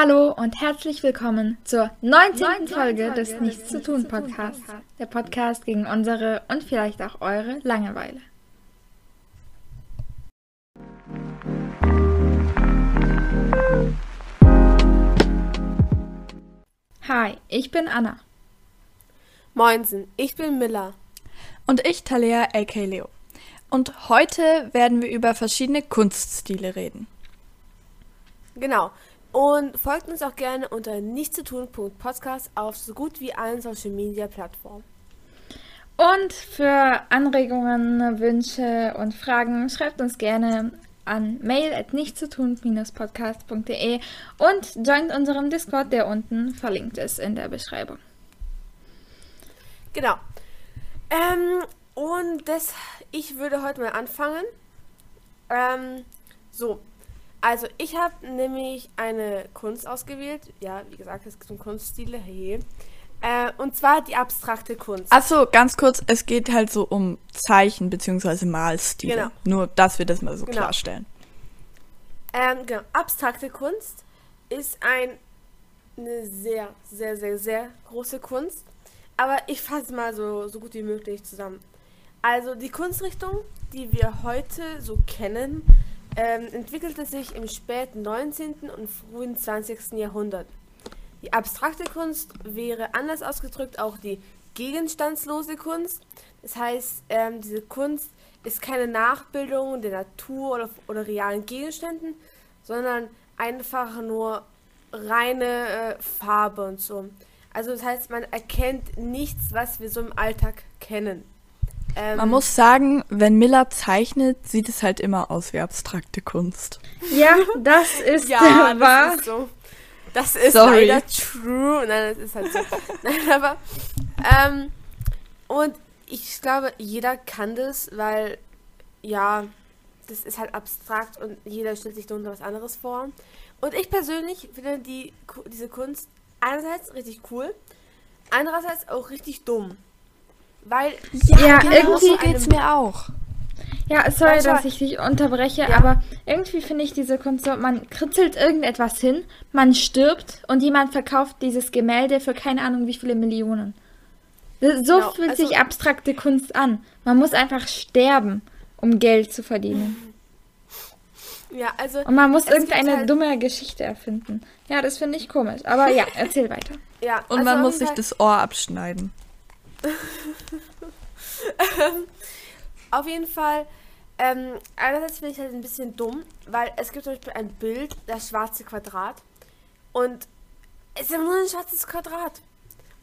Hallo und herzlich willkommen zur 19. Folge des Nichts zu tun Podcasts. Der Podcast gegen unsere und vielleicht auch eure Langeweile. Hi, ich bin Anna. Moinsen, ich bin Miller. Und ich Talia, aka Leo. Und heute werden wir über verschiedene Kunststile reden. Genau. Und folgt uns auch gerne unter nichtszutun.podcast auf so gut wie allen Social Media Plattformen. Und für Anregungen, Wünsche und Fragen schreibt uns gerne an mail at nichtszutun-podcast.de und joint unserem Discord, der unten verlinkt ist in der Beschreibung. Genau. Ähm, und das, ich würde heute mal anfangen. Ähm, so, also ich habe nämlich eine Kunst ausgewählt. Ja, wie gesagt, es gibt um Kunststile. Hey. Äh, und zwar die abstrakte Kunst. Achso, ganz kurz, es geht halt so um Zeichen bzw. Malstile. Genau. Nur, dass wir das mal so genau. klarstellen. Ähm, genau. Abstrakte Kunst ist ein, eine sehr, sehr, sehr, sehr große Kunst. Aber ich fasse mal so, so gut wie möglich zusammen. Also die Kunstrichtung, die wir heute so kennen, ähm, entwickelte sich im späten 19. und frühen 20. Jahrhundert. Die abstrakte Kunst wäre anders ausgedrückt auch die gegenstandslose Kunst. Das heißt, ähm, diese Kunst ist keine Nachbildung der Natur oder, oder realen Gegenständen, sondern einfach nur reine äh, Farbe und so. Also das heißt, man erkennt nichts, was wir so im Alltag kennen. Ähm, Man muss sagen, wenn Miller zeichnet, sieht es halt immer aus wie abstrakte Kunst. Ja, das ist ja, das wahr. Ist so. Das ist Sorry. leider true. Nein, das ist halt so. Nein, aber ähm, und ich glaube, jeder kann das, weil ja, das ist halt abstrakt und jeder stellt sich darunter was anderes vor. Und ich persönlich finde die, diese Kunst einerseits richtig cool, andererseits auch richtig dumm. Weil ja, ja genau irgendwie so geht's mir auch. Ja, sorry, dass ich dich unterbreche, ja. aber irgendwie finde ich diese Kunst so, man kritzelt irgendetwas hin, man stirbt und jemand verkauft dieses Gemälde für keine Ahnung wie viele Millionen. So genau. fühlt also, sich abstrakte Kunst an. Man muss einfach sterben, um Geld zu verdienen. Ja, also. Und man muss irgendeine halt dumme Geschichte erfinden. Ja, das finde ich komisch. Aber ja, erzähl weiter. Ja, und also man muss sich das Ohr abschneiden. auf jeden Fall, ähm, einerseits finde ich halt ein bisschen dumm, weil es gibt zum Beispiel ein Bild, das schwarze Quadrat. Und es ist nur ein schwarzes Quadrat.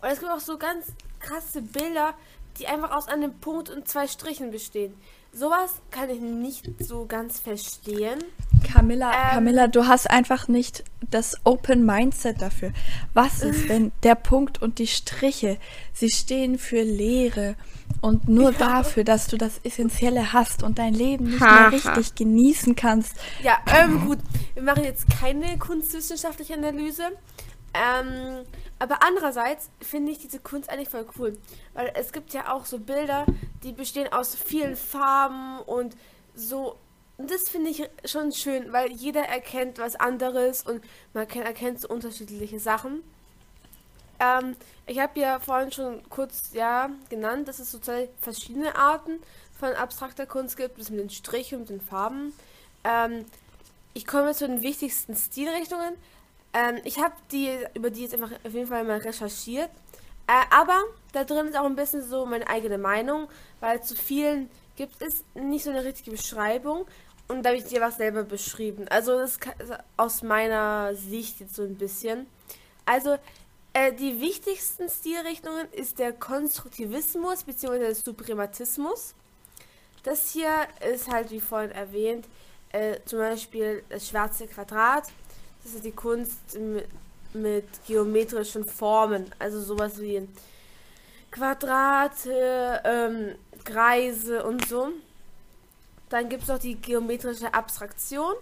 Und es gibt auch so ganz krasse Bilder, die einfach aus einem Punkt und zwei Strichen bestehen. Sowas kann ich nicht so ganz verstehen. Camilla, ähm, Camilla, du hast einfach nicht das Open Mindset dafür. Was ist, wenn der Punkt und die Striche, sie stehen für Leere und nur ja. dafür, dass du das Essentielle hast und dein Leben nicht mehr richtig genießen kannst? Ja, ähm, gut. Wir machen jetzt keine kunstwissenschaftliche Analyse. Ähm, aber andererseits finde ich diese Kunst eigentlich voll cool. Weil es gibt ja auch so Bilder, die bestehen aus vielen Farben und so und das finde ich schon schön, weil jeder erkennt was anderes und man erkennt so unterschiedliche Sachen. Ähm, ich habe ja vorhin schon kurz ja genannt, dass es so zwei verschiedene Arten von abstrakter Kunst gibt, das mit den Strichen und den Farben. Ähm, ich komme zu den wichtigsten Stilrichtungen. Ähm, ich habe die über die jetzt einfach auf jeden Fall mal recherchiert. Äh, aber da drin ist auch ein bisschen so meine eigene Meinung, weil zu vielen gibt es nicht so eine richtige Beschreibung. Und da habe ich dir was selber beschrieben. Also das ist aus meiner Sicht jetzt so ein bisschen. Also äh, die wichtigsten Stilrichtungen ist der Konstruktivismus bzw. der Suprematismus. Das hier ist halt wie vorhin erwähnt, äh, zum Beispiel das schwarze Quadrat. Das ist die Kunst mit, geometrischen Formen, also sowas wie Quadrate, ähm, Kreise und so. Dann gibt es noch die geometrische Abstraktion.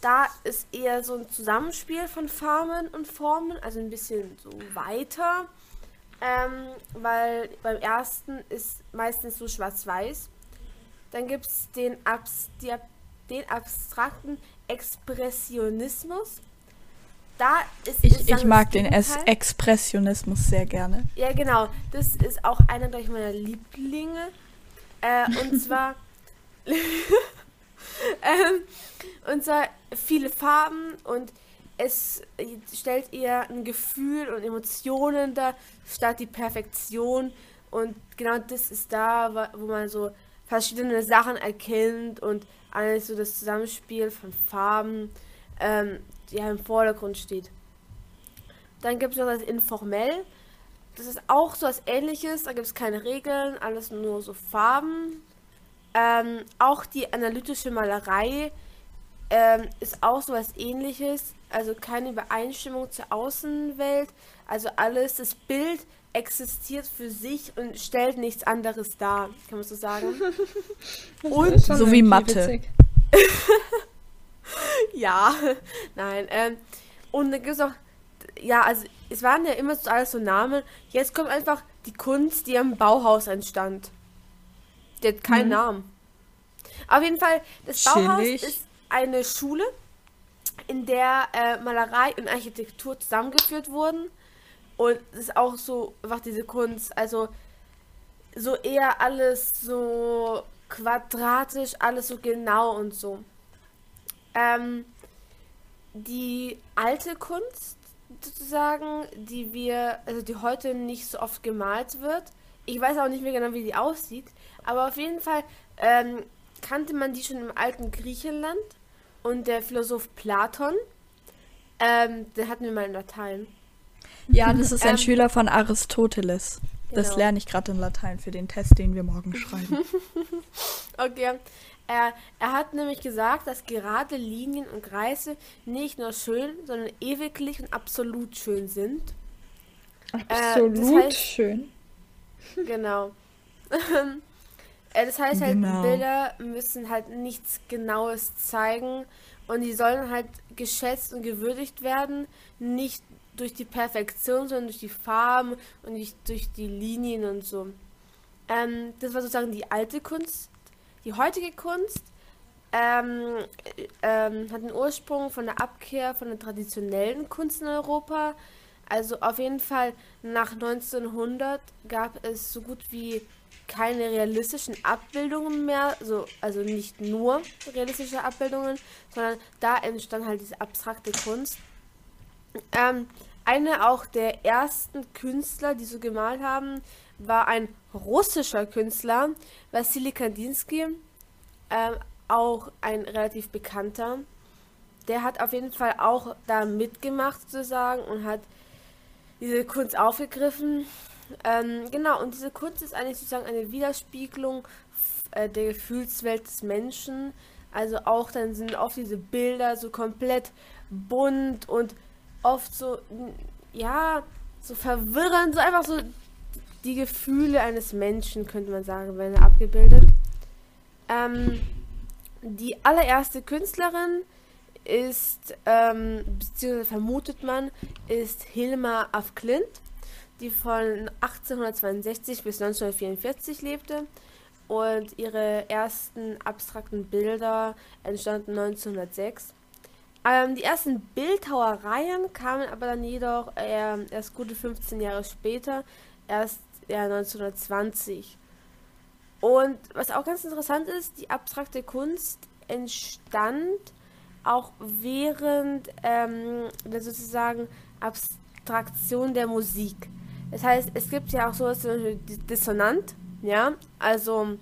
Da ist eher so ein Zusammenspiel von Farben und Formen, also ein bisschen so weiter. Ähm, weil beim ersten ist meistens so schwarz-weiß. Dann gibt es den, Abs den abstrakten Expressionismus. da ist. Ich, ich mag den es Expressionismus sehr gerne. Ja, genau. Das ist auch einer durch meiner Lieblinge. Äh, und zwar. ähm, und zwar viele Farben und es stellt eher ein Gefühl und Emotionen dar, statt die Perfektion. Und genau das ist da, wo man so verschiedene Sachen erkennt und alles so das Zusammenspiel von Farben ähm, ja im Vordergrund steht. Dann gibt es noch das Informell. Das ist auch so was ähnliches. Da gibt es keine Regeln, alles nur so Farben. Ähm, auch die analytische Malerei ähm, ist auch so was ähnliches. Also keine Übereinstimmung zur Außenwelt. Also alles, das Bild existiert für sich und stellt nichts anderes dar, kann man so sagen. und so wie Mathe. ja, nein. Ähm, und dann gibt es auch, ja, also es waren ja immer so alles so Namen. Jetzt kommt einfach die Kunst, die am Bauhaus entstand. Die hat keinen mhm. Namen. Auf jeden Fall, das Chillig. Bauhaus ist eine Schule, in der äh, Malerei und Architektur zusammengeführt wurden. Und es ist auch so einfach diese Kunst, also so eher alles so quadratisch, alles so genau und so. Ähm, die alte Kunst sozusagen, die wir, also die heute nicht so oft gemalt wird. Ich weiß auch nicht mehr genau, wie die aussieht, aber auf jeden Fall ähm, kannte man die schon im alten Griechenland und der Philosoph Platon, ähm, den hatten wir mal in Latein. Ja, das ist ein ähm, Schüler von Aristoteles. Das genau. lerne ich gerade in Latein für den Test, den wir morgen schreiben. okay. Er, er hat nämlich gesagt, dass gerade Linien und Kreise nicht nur schön, sondern ewiglich und absolut schön sind. Absolut äh, das heißt, schön. Genau. Äh, das heißt halt, genau. Bilder müssen halt nichts Genaues zeigen und die sollen halt geschätzt und gewürdigt werden, nicht durch die Perfektion, sondern durch die Farben und nicht durch die Linien und so. Ähm, das war sozusagen die alte Kunst. Die heutige Kunst ähm, ähm, hat den Ursprung von der Abkehr von der traditionellen Kunst in Europa. Also auf jeden Fall nach 1900 gab es so gut wie keine realistischen Abbildungen mehr, so, also nicht nur realistische Abbildungen, sondern da entstand halt diese abstrakte Kunst. Ähm, eine auch der ersten Künstler, die so gemalt haben, war ein russischer Künstler, Wassily Kandinsky, ähm, auch ein relativ bekannter. Der hat auf jeden Fall auch da mitgemacht sozusagen und hat diese Kunst aufgegriffen ähm, genau, und diese Kunst ist eigentlich sozusagen eine Widerspiegelung äh, der Gefühlswelt des Menschen. Also auch dann sind oft diese Bilder so komplett bunt und oft so, ja, so verwirrend, so einfach so die Gefühle eines Menschen, könnte man sagen, werden abgebildet. Ähm, die allererste Künstlerin ist, ähm, beziehungsweise vermutet man, ist Hilma af Klint die von 1862 bis 1944 lebte und ihre ersten abstrakten Bilder entstanden 1906. Ähm, die ersten Bildhauereien kamen aber dann jedoch äh, erst gute 15 Jahre später, erst ja, 1920. Und was auch ganz interessant ist, die abstrakte Kunst entstand auch während ähm, der sozusagen Abstraktion der Musik. Das heißt, es gibt ja auch sowas wie Dissonant, ja, also,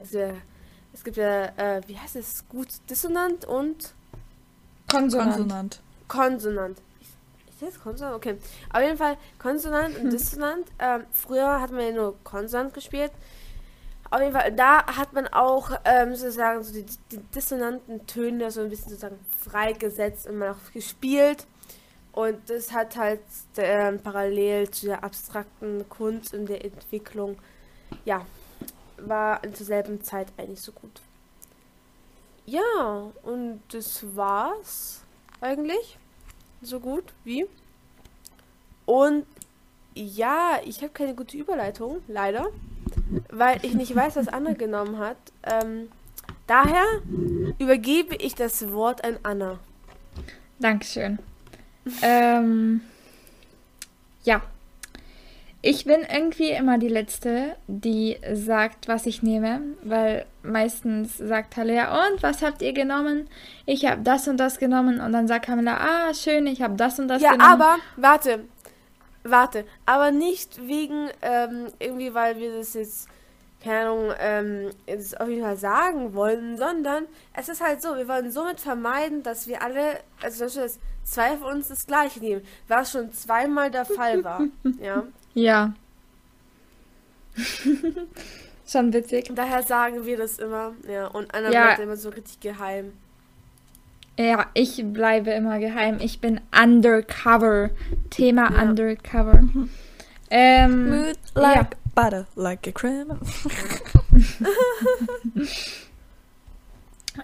es gibt ja, äh, wie heißt es, gut Dissonant und Konsonant. Konsonant. Konsonant. Ist das Konsonant? Okay. Auf jeden Fall Konsonant und Dissonant. Ähm, früher hat man ja nur Konsonant gespielt. Auf jeden Fall, da hat man auch ähm, sozusagen so die, die dissonanten Töne so ein bisschen sozusagen freigesetzt und man auch gespielt. Und das hat halt äh, parallel zu der abstrakten Kunst und der Entwicklung, ja, war zur selben Zeit eigentlich so gut. Ja, und das war's eigentlich. So gut wie. Und ja, ich habe keine gute Überleitung, leider, weil ich nicht weiß, was Anna genommen hat. Ähm, daher übergebe ich das Wort an Anna. Dankeschön. ähm, ja. Ich bin irgendwie immer die Letzte, die sagt, was ich nehme, weil meistens sagt Talia, und was habt ihr genommen? Ich habe das und das genommen und dann sagt Camilla, ah, schön, ich habe das und das ja, genommen. Ja, aber, warte, warte, aber nicht wegen, ähm, irgendwie, weil wir das jetzt, keine Ahnung, ähm, jetzt auf jeden Fall sagen wollen, sondern es ist halt so, wir wollen somit vermeiden, dass wir alle, also dass zwei von uns das gleiche nehmen, was schon zweimal der Fall war, ja. Ja. Schon witzig. Daher sagen wir das immer. Ja, und einer ja. bleibt immer so richtig geheim. Ja, ich bleibe immer geheim. Ich bin undercover. Thema ja. undercover. Ähm, Mood like ja. butter, like a criminal.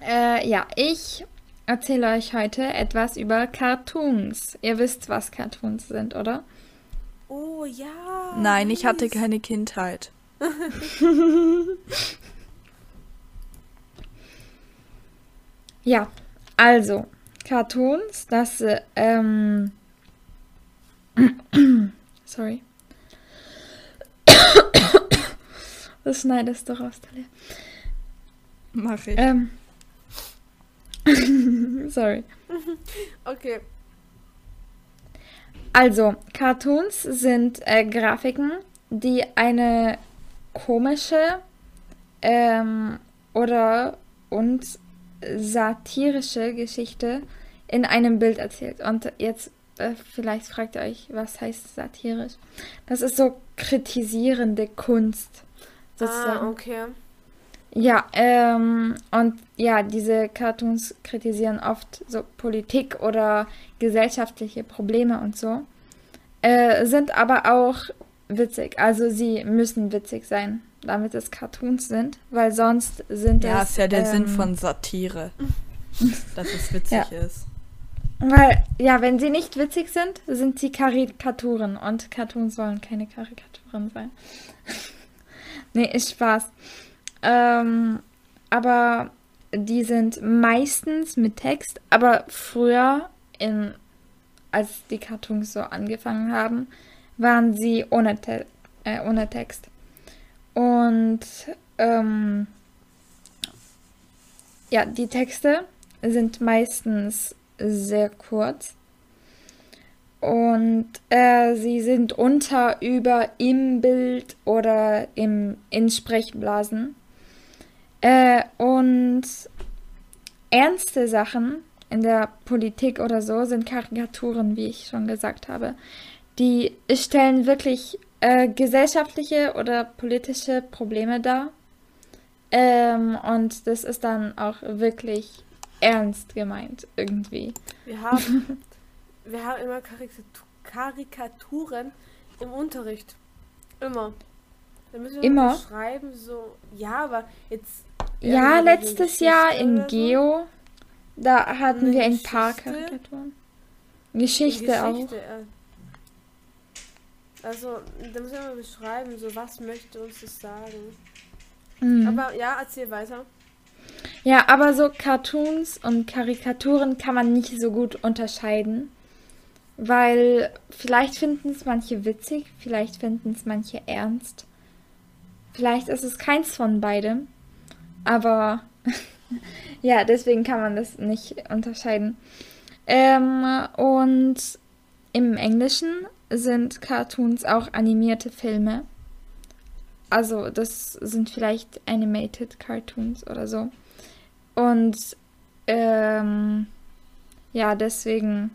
äh, ja, ich erzähle euch heute etwas über Cartoons. Ihr wisst, was Cartoons sind, oder? Oh ja. Nein, ich hatte keine Kindheit. ja, also Cartoons, das ähm sorry. Das schneidest du raus, Talia. Mach ich. Ähm. sorry. Okay. Also, Cartoons sind äh, Grafiken, die eine komische ähm, oder und satirische Geschichte in einem Bild erzählt. Und jetzt äh, vielleicht fragt ihr euch, was heißt satirisch? Das ist so kritisierende Kunst. Sozusagen. Ah, okay. Ja, ähm, und ja, diese Cartoons kritisieren oft so Politik oder gesellschaftliche Probleme und so, äh, sind aber auch witzig. Also sie müssen witzig sein, damit es Cartoons sind, weil sonst sind ja, es... Ja, ist ja der ähm, Sinn von Satire, dass es witzig ja. ist. Weil, ja, wenn sie nicht witzig sind, sind sie Karikaturen und Cartoons sollen keine Karikaturen sein. nee, ist Spaß. Ähm, aber die sind meistens mit Text, aber früher, in, als die Cartoons so angefangen haben, waren sie ohne, Te äh, ohne Text. Und ähm, ja, die Texte sind meistens sehr kurz. Und äh, sie sind unter, über, im Bild oder im, in Sprechblasen. Äh, und ernste Sachen in der Politik oder so sind Karikaturen, wie ich schon gesagt habe. Die stellen wirklich äh, gesellschaftliche oder politische Probleme dar. Ähm, und das ist dann auch wirklich ernst gemeint, irgendwie. Wir haben, wir haben immer Karikaturen im Unterricht. Immer. Da müssen wir immer schreiben, so, ja, aber jetzt ja, letztes Jahr in Geo, da hatten Eine wir ein paar Karikaturen. Geschichte, Geschichte auch. Äh. Also, da müssen wir mal beschreiben, so was möchte uns das sagen. Mhm. Aber ja, erzähl weiter. Ja, aber so Cartoons und Karikaturen kann man nicht so gut unterscheiden. Weil vielleicht finden es manche witzig, vielleicht finden es manche ernst. Vielleicht ist es keins von beidem. Aber ja, deswegen kann man das nicht unterscheiden. Ähm, und im Englischen sind Cartoons auch animierte Filme. Also das sind vielleicht animated Cartoons oder so. Und ähm, ja, deswegen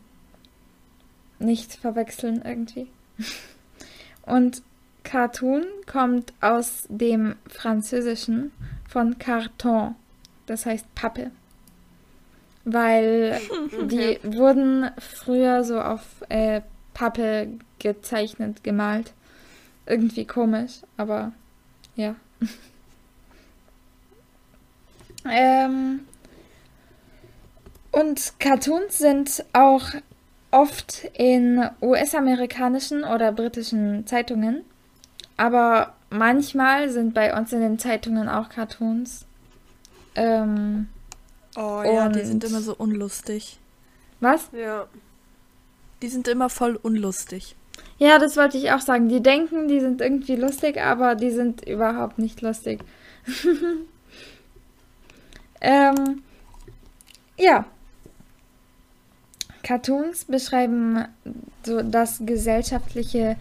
nicht verwechseln irgendwie. Und Cartoon kommt aus dem Französischen von Carton, das heißt Pappe. Weil okay. die wurden früher so auf äh, Pappe gezeichnet, gemalt. Irgendwie komisch, aber ja. ähm, und Cartoons sind auch oft in US-amerikanischen oder britischen Zeitungen aber manchmal sind bei uns in den Zeitungen auch Cartoons. Ähm, oh ja, die sind immer so unlustig. Was? Ja. Die sind immer voll unlustig. Ja, das wollte ich auch sagen. Die denken, die sind irgendwie lustig, aber die sind überhaupt nicht lustig. ähm, ja. Cartoons beschreiben so das gesellschaftliche,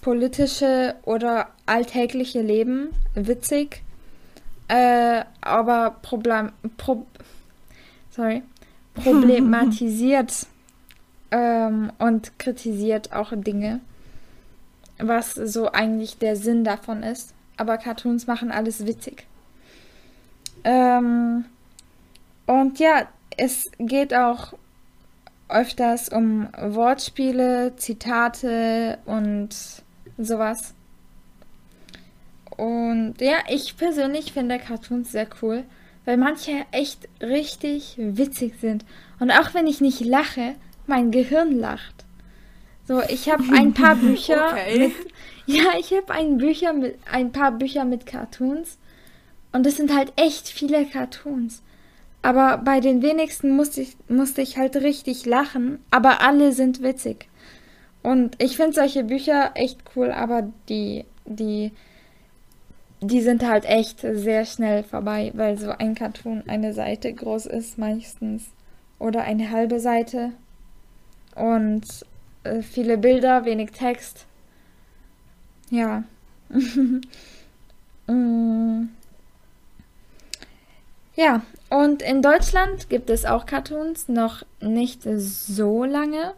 politische oder alltägliche Leben witzig, äh, aber Problem, Pro, sorry, problematisiert ähm, und kritisiert auch Dinge, was so eigentlich der Sinn davon ist. Aber Cartoons machen alles witzig. Ähm, und ja, es geht auch öfters um Wortspiele, Zitate und sowas. Und ja, ich persönlich finde Cartoons sehr cool, weil manche echt richtig witzig sind. Und auch wenn ich nicht lache, mein Gehirn lacht. So, ich habe ein paar Bücher. okay. mit, ja, ich habe ein Bücher mit ein paar Bücher mit Cartoons und es sind halt echt viele Cartoons. Aber bei den wenigsten musste ich, musste ich halt richtig lachen, aber alle sind witzig. Und ich finde solche Bücher echt cool, aber die, die, die sind halt echt sehr schnell vorbei, weil so ein Cartoon eine Seite groß ist meistens. Oder eine halbe Seite. Und äh, viele Bilder, wenig Text. Ja. mm. Ja, und in Deutschland gibt es auch Cartoons, noch nicht so lange,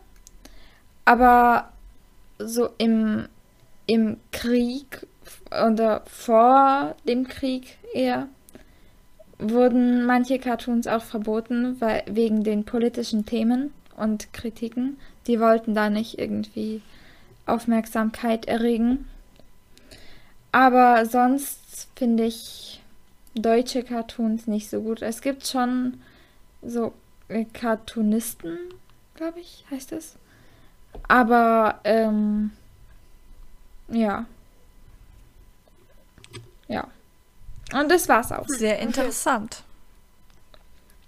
aber so im, im Krieg oder vor dem Krieg eher wurden manche Cartoons auch verboten, weil, wegen den politischen Themen und Kritiken. Die wollten da nicht irgendwie Aufmerksamkeit erregen. Aber sonst finde ich deutsche Cartoons nicht so gut. Es gibt schon so äh, Cartoonisten, glaube ich, heißt es. Aber, ähm, ja. Ja. Und das war's auch. Sehr interessant.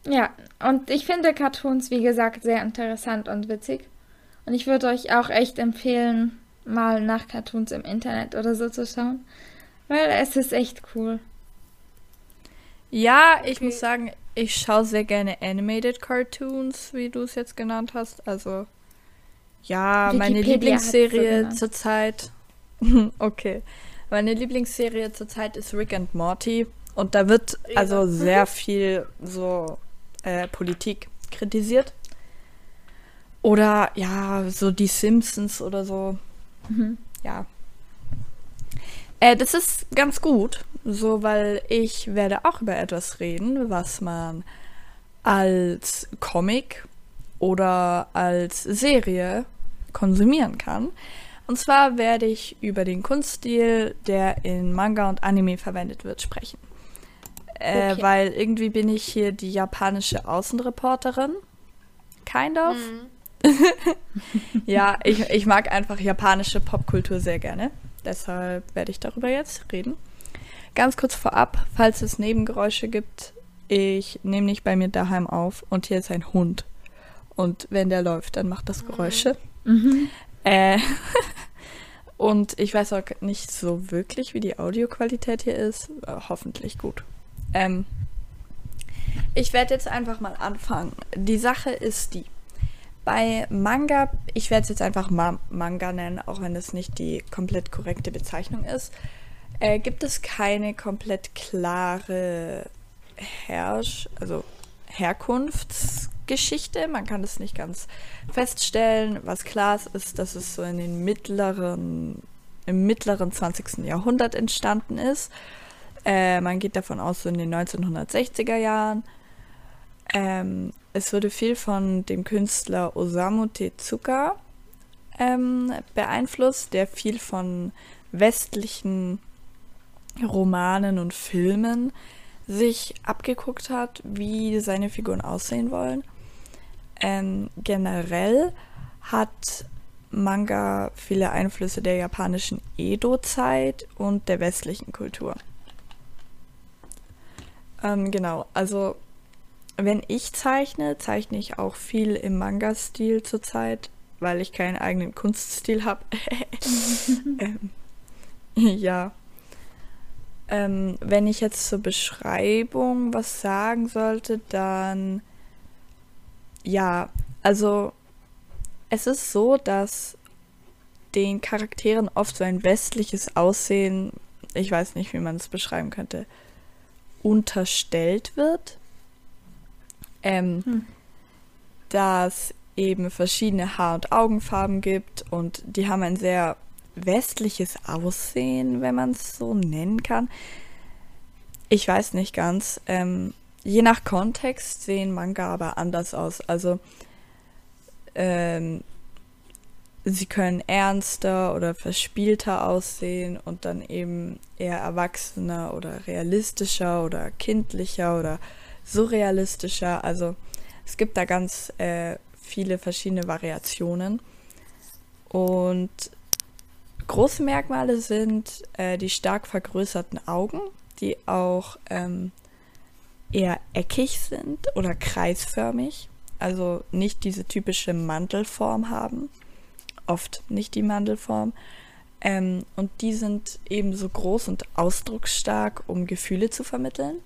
Ja, und ich finde Cartoons, wie gesagt, sehr interessant und witzig. Und ich würde euch auch echt empfehlen, mal nach Cartoons im Internet oder so zu schauen. Weil es ist echt cool. Ja, ich okay. muss sagen, ich schaue sehr gerne Animated Cartoons, wie du es jetzt genannt hast. Also, ja, Wikipedia meine Lieblingsserie so zurzeit. okay. Meine Lieblingsserie zurzeit ist Rick and Morty. Und da wird also sehr viel so äh, Politik kritisiert. Oder ja, so die Simpsons oder so. Mhm. Ja. Äh, das ist ganz gut, so weil ich werde auch über etwas reden, was man als Comic oder als Serie konsumieren kann. Und zwar werde ich über den Kunststil, der in Manga und Anime verwendet wird, sprechen. Äh, okay. Weil irgendwie bin ich hier die japanische Außenreporterin. Kind of. Mhm. ja, ich, ich mag einfach japanische Popkultur sehr gerne. Deshalb werde ich darüber jetzt reden. Ganz kurz vorab, falls es Nebengeräusche gibt, ich nehme nicht bei mir daheim auf und hier ist ein Hund. Und wenn der läuft, dann macht das Geräusche. Mhm. Äh, und ich weiß auch nicht so wirklich, wie die Audioqualität hier ist. Äh, hoffentlich gut. Ähm, ich werde jetzt einfach mal anfangen. Die Sache ist die. Bei Manga, ich werde es jetzt einfach Ma Manga nennen, auch wenn es nicht die komplett korrekte Bezeichnung ist, äh, gibt es keine komplett klare Herrsch, also Herkunftsgeschichte. Man kann es nicht ganz feststellen. Was klar ist, ist, dass es so in den mittleren, im mittleren 20. Jahrhundert entstanden ist. Äh, man geht davon aus, so in den 1960er Jahren. Ähm, es wurde viel von dem Künstler Osamu Tezuka ähm, beeinflusst, der viel von westlichen Romanen und Filmen sich abgeguckt hat, wie seine Figuren aussehen wollen. Ähm, generell hat Manga viele Einflüsse der japanischen Edo-Zeit und der westlichen Kultur. Ähm, genau, also wenn ich zeichne, zeichne ich auch viel im Manga-Stil zurzeit. weil ich keinen eigenen Kunststil habe. ähm, ja. Ähm, wenn ich jetzt zur Beschreibung was sagen sollte, dann ja, also es ist so, dass den Charakteren oft so ein westliches Aussehen, ich weiß nicht, wie man es beschreiben könnte, unterstellt wird. Ähm, hm. Dass eben verschiedene Haar- und Augenfarben gibt und die haben ein sehr westliches Aussehen, wenn man es so nennen kann. Ich weiß nicht ganz. Ähm, je nach Kontext sehen Manga aber anders aus. Also ähm, sie können ernster oder verspielter aussehen und dann eben eher erwachsener oder realistischer oder kindlicher oder surrealistischer. Also es gibt da ganz äh, viele verschiedene Variationen. Und große Merkmale sind äh, die stark vergrößerten Augen, die auch ähm, eher eckig sind oder kreisförmig, also nicht diese typische Mantelform haben, oft nicht die Mantelform. Ähm, und die sind ebenso groß und ausdrucksstark, um Gefühle zu vermitteln.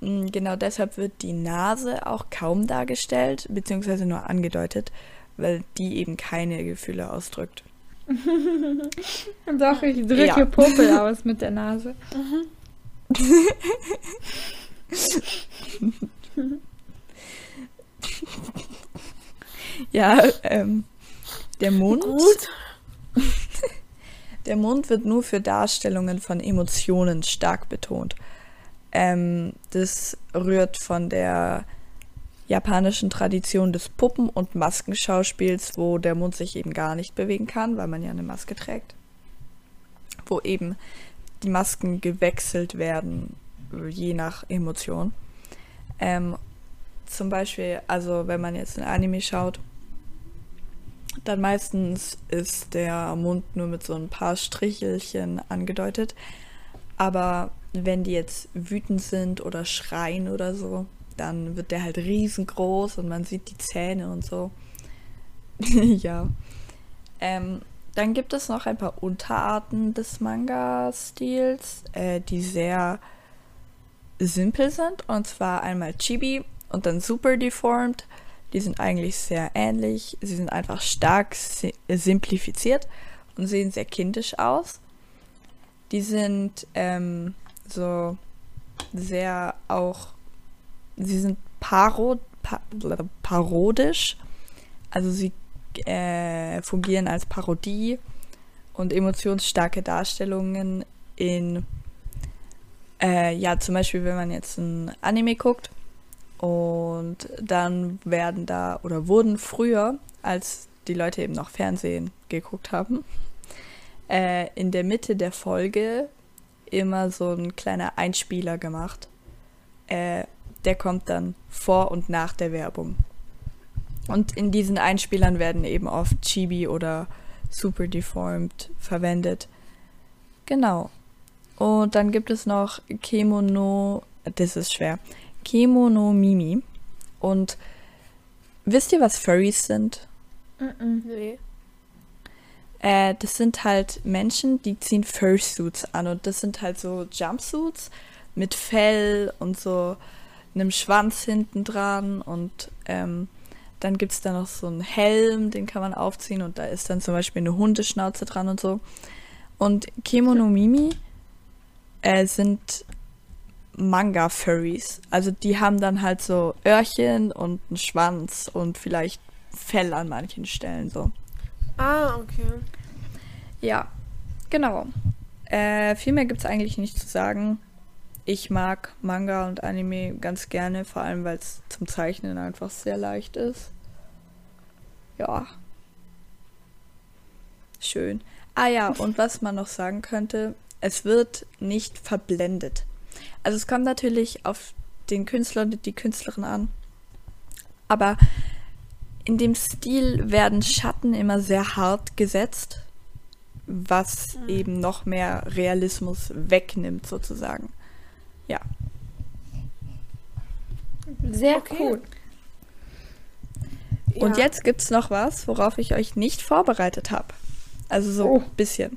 Mm, genau deshalb wird die Nase auch kaum dargestellt, beziehungsweise nur angedeutet, weil die eben keine Gefühle ausdrückt. Doch, ich drücke ja. Popel aus mit der Nase. ja, ähm, der Mund. Gut. der Mund wird nur für Darstellungen von Emotionen stark betont. Ähm, das rührt von der japanischen Tradition des Puppen- und Maskenschauspiels, wo der Mund sich eben gar nicht bewegen kann, weil man ja eine Maske trägt. Wo eben die Masken gewechselt werden, je nach Emotion. Ähm, zum Beispiel, also wenn man jetzt ein Anime schaut, dann meistens ist der Mund nur mit so ein paar Strichelchen angedeutet. Aber wenn die jetzt wütend sind oder schreien oder so, dann wird der halt riesengroß und man sieht die Zähne und so. ja. Ähm, dann gibt es noch ein paar Unterarten des Manga-Stils, äh, die sehr simpel sind. Und zwar einmal Chibi und dann Super Deformed. Die sind eigentlich sehr ähnlich. Sie sind einfach stark simplifiziert und sehen sehr kindisch aus. Die sind ähm, so sehr auch sie sind parod, pa parodisch. Also sie äh, fungieren als Parodie und emotionsstarke Darstellungen in, äh, ja, zum Beispiel, wenn man jetzt ein Anime guckt und dann werden da oder wurden früher, als die Leute eben noch Fernsehen geguckt haben, äh, in der Mitte der Folge immer so ein kleiner Einspieler gemacht, äh, der kommt dann vor und nach der Werbung. Und in diesen Einspielern werden eben oft Chibi oder Super Deformed verwendet. Genau. Und dann gibt es noch Kemono, das ist schwer, Kemono Mimi. Und wisst ihr, was Furries sind? Mm. Nee. Äh, das sind halt Menschen, die ziehen Fursuits an und das sind halt so Jumpsuits mit Fell und so einem Schwanz hinten dran und ähm, dann gibt es da noch so einen Helm, den kann man aufziehen und da ist dann zum Beispiel eine Hundeschnauze dran und so. Und Kemono Mimi äh, sind Manga-Furries. Also die haben dann halt so Öhrchen und einen Schwanz und vielleicht Fell an manchen Stellen so. Ah, okay. Ja, genau. Äh, viel mehr gibt es eigentlich nicht zu sagen ich mag Manga und Anime ganz gerne, vor allem weil es zum Zeichnen einfach sehr leicht ist. Ja. Schön. Ah ja, und was man noch sagen könnte, es wird nicht verblendet. Also es kommt natürlich auf den Künstler und die Künstlerin an. Aber in dem Stil werden Schatten immer sehr hart gesetzt, was mhm. eben noch mehr Realismus wegnimmt sozusagen. Ja. Sehr okay. cool. Ja. Und jetzt gibt es noch was, worauf ich euch nicht vorbereitet habe. Also so ein oh. bisschen.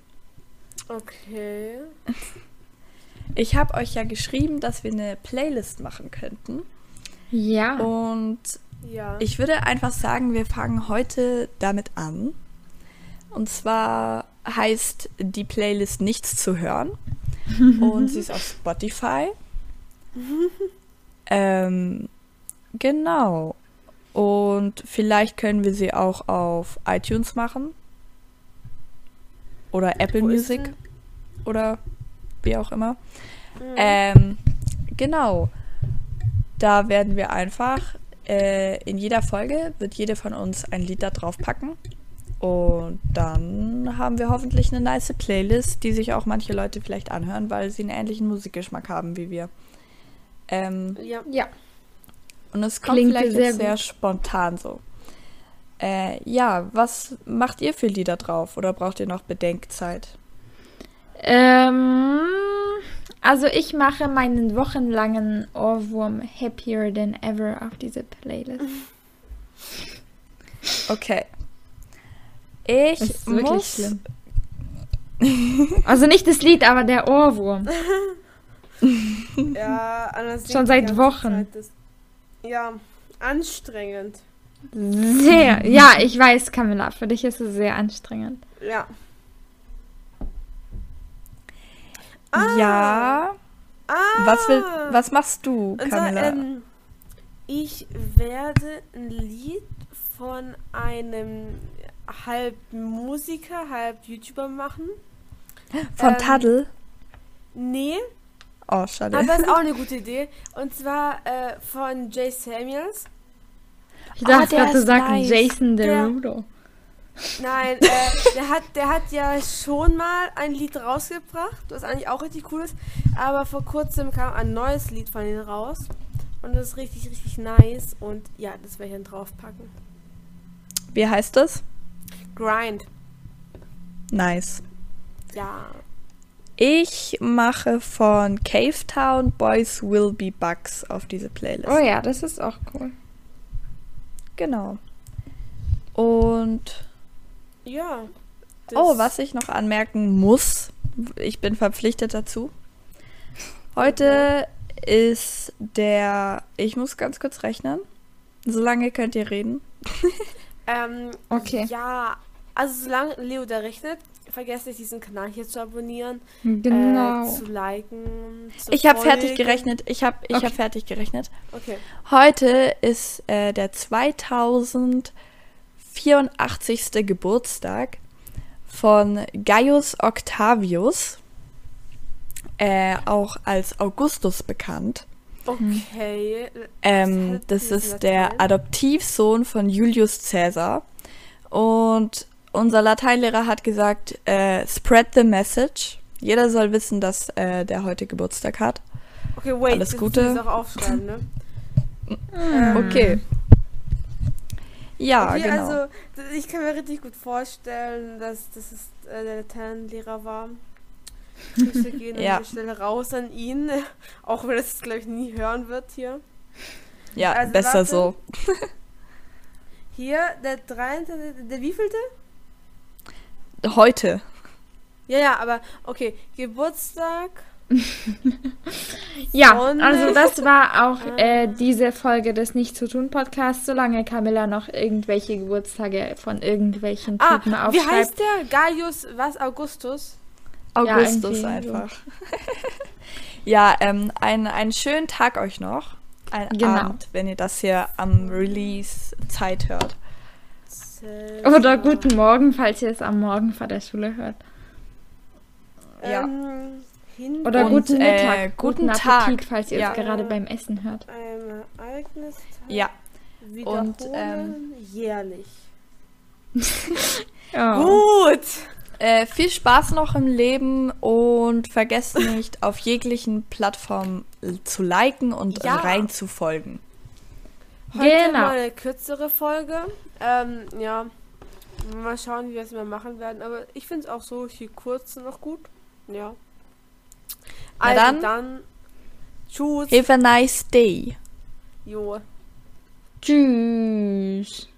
Okay. Ich habe euch ja geschrieben, dass wir eine Playlist machen könnten. Ja. Und ja. ich würde einfach sagen, wir fangen heute damit an. Und zwar heißt die Playlist Nichts zu hören. Und sie ist auf Spotify. ähm, genau. Und vielleicht können wir sie auch auf iTunes machen. Oder Apple Music. Oder wie auch immer. Mhm. Ähm, genau. Da werden wir einfach äh, in jeder Folge wird jede von uns ein Lied da drauf packen. Und dann haben wir hoffentlich eine nice Playlist, die sich auch manche Leute vielleicht anhören, weil sie einen ähnlichen Musikgeschmack haben wie wir. Ähm, ja. ja. Und es kommt Klingt vielleicht sehr, sehr spontan so. Äh, ja, was macht ihr für Lieder drauf oder braucht ihr noch Bedenkzeit? Ähm, also ich mache meinen wochenlangen Ohrwurm Happier Than Ever auf diese Playlist. Okay. Ich das ist muss... schlimm. also nicht das Lied, aber der Ohrwurm. ja, Schon seit Wochen. Ja, anstrengend. Sehr. Ja, ich weiß, Camilla, für dich ist es sehr anstrengend. Ja. Ah. Ja. Ah. Was, will, was machst du, Camilla? Also, ähm, ich werde ein Lied von einem halb Musiker, halb YouTuber machen. Von ähm, Taddle? Nee. Oh, schade. Aber ist auch eine gute Idee. Und zwar äh, von Jay Samuels. Ich dachte oh, gerade, du sagst nice. Jason Derulo. Nein, äh, der, hat, der hat ja schon mal ein Lied rausgebracht, was eigentlich auch richtig cool ist. Aber vor kurzem kam ein neues Lied von ihm raus. Und das ist richtig, richtig nice. Und ja, das werde ich dann draufpacken. Wie heißt das? Grind. Nice. Ja. Ich mache von Cave Town Boys Will Be Bugs auf diese Playlist. Oh ja, das ist auch cool. Genau. Und ja. Oh, was ich noch anmerken muss, ich bin verpflichtet dazu. Heute ist der. Ich muss ganz kurz rechnen. So lange könnt ihr reden. ähm, okay. Ja, also solange Leo da rechnet, vergesst nicht, diesen Kanal hier zu abonnieren. Genau. Äh, zu liken. Zu ich habe fertig gerechnet. Ich habe ich okay. hab fertig gerechnet. Okay. Heute ist äh, der 2084. Geburtstag von Gaius Octavius, äh, auch als Augustus bekannt. Okay. Ähm, das ist der Adoptivsohn von Julius Caesar. Und unser Lateinlehrer hat gesagt, äh, spread the message. Jeder soll wissen, dass äh, der heute Geburtstag hat. Okay, wait, Alles Gute. Das auch aufschreiben, ne? Okay. Ja, okay, genau. Also, ich kann mir richtig gut vorstellen, dass, dass es äh, der Lateinlehrer war. Grüße gehen ja. an Stelle raus an ihn, auch wenn er es, glaube ich, nie hören wird hier. Ja, also, besser so. Hier, der 23. Der wievielte? Heute. Ja, ja, aber okay, Geburtstag. ja, also das war auch äh, diese Folge des Nicht zu tun Podcasts, solange Camilla noch irgendwelche Geburtstage von irgendwelchen ah, Typen ah, aufschreibt. Wie heißt der? Gaius, was? Augustus? Augustus ja, einfach. ja, ähm, ein, einen schönen Tag euch noch. Ein genau. Abend, wenn ihr das hier am Release Zeit hört. Oder guten Morgen, falls ihr es am Morgen vor der Schule hört. Ja. Ähm, Oder und, guten Mittag, äh, guten, guten Appetit, Tag. falls ihr ja. es gerade beim Essen hört. Ein Ereignistag. Ja. Und ähm, jährlich. oh. Gut. Äh, viel Spaß noch im Leben und vergesst nicht, auf jeglichen Plattformen zu liken und ja. reinzufolgen. Heute genau. mal eine kürzere Folge. Ähm, ja. Mal schauen, wie wir es mal machen werden. Aber ich finde es auch so hier kurz noch gut. Ja. Also dann, dann. Tschüss. Have a nice day. Jo. Tschüss.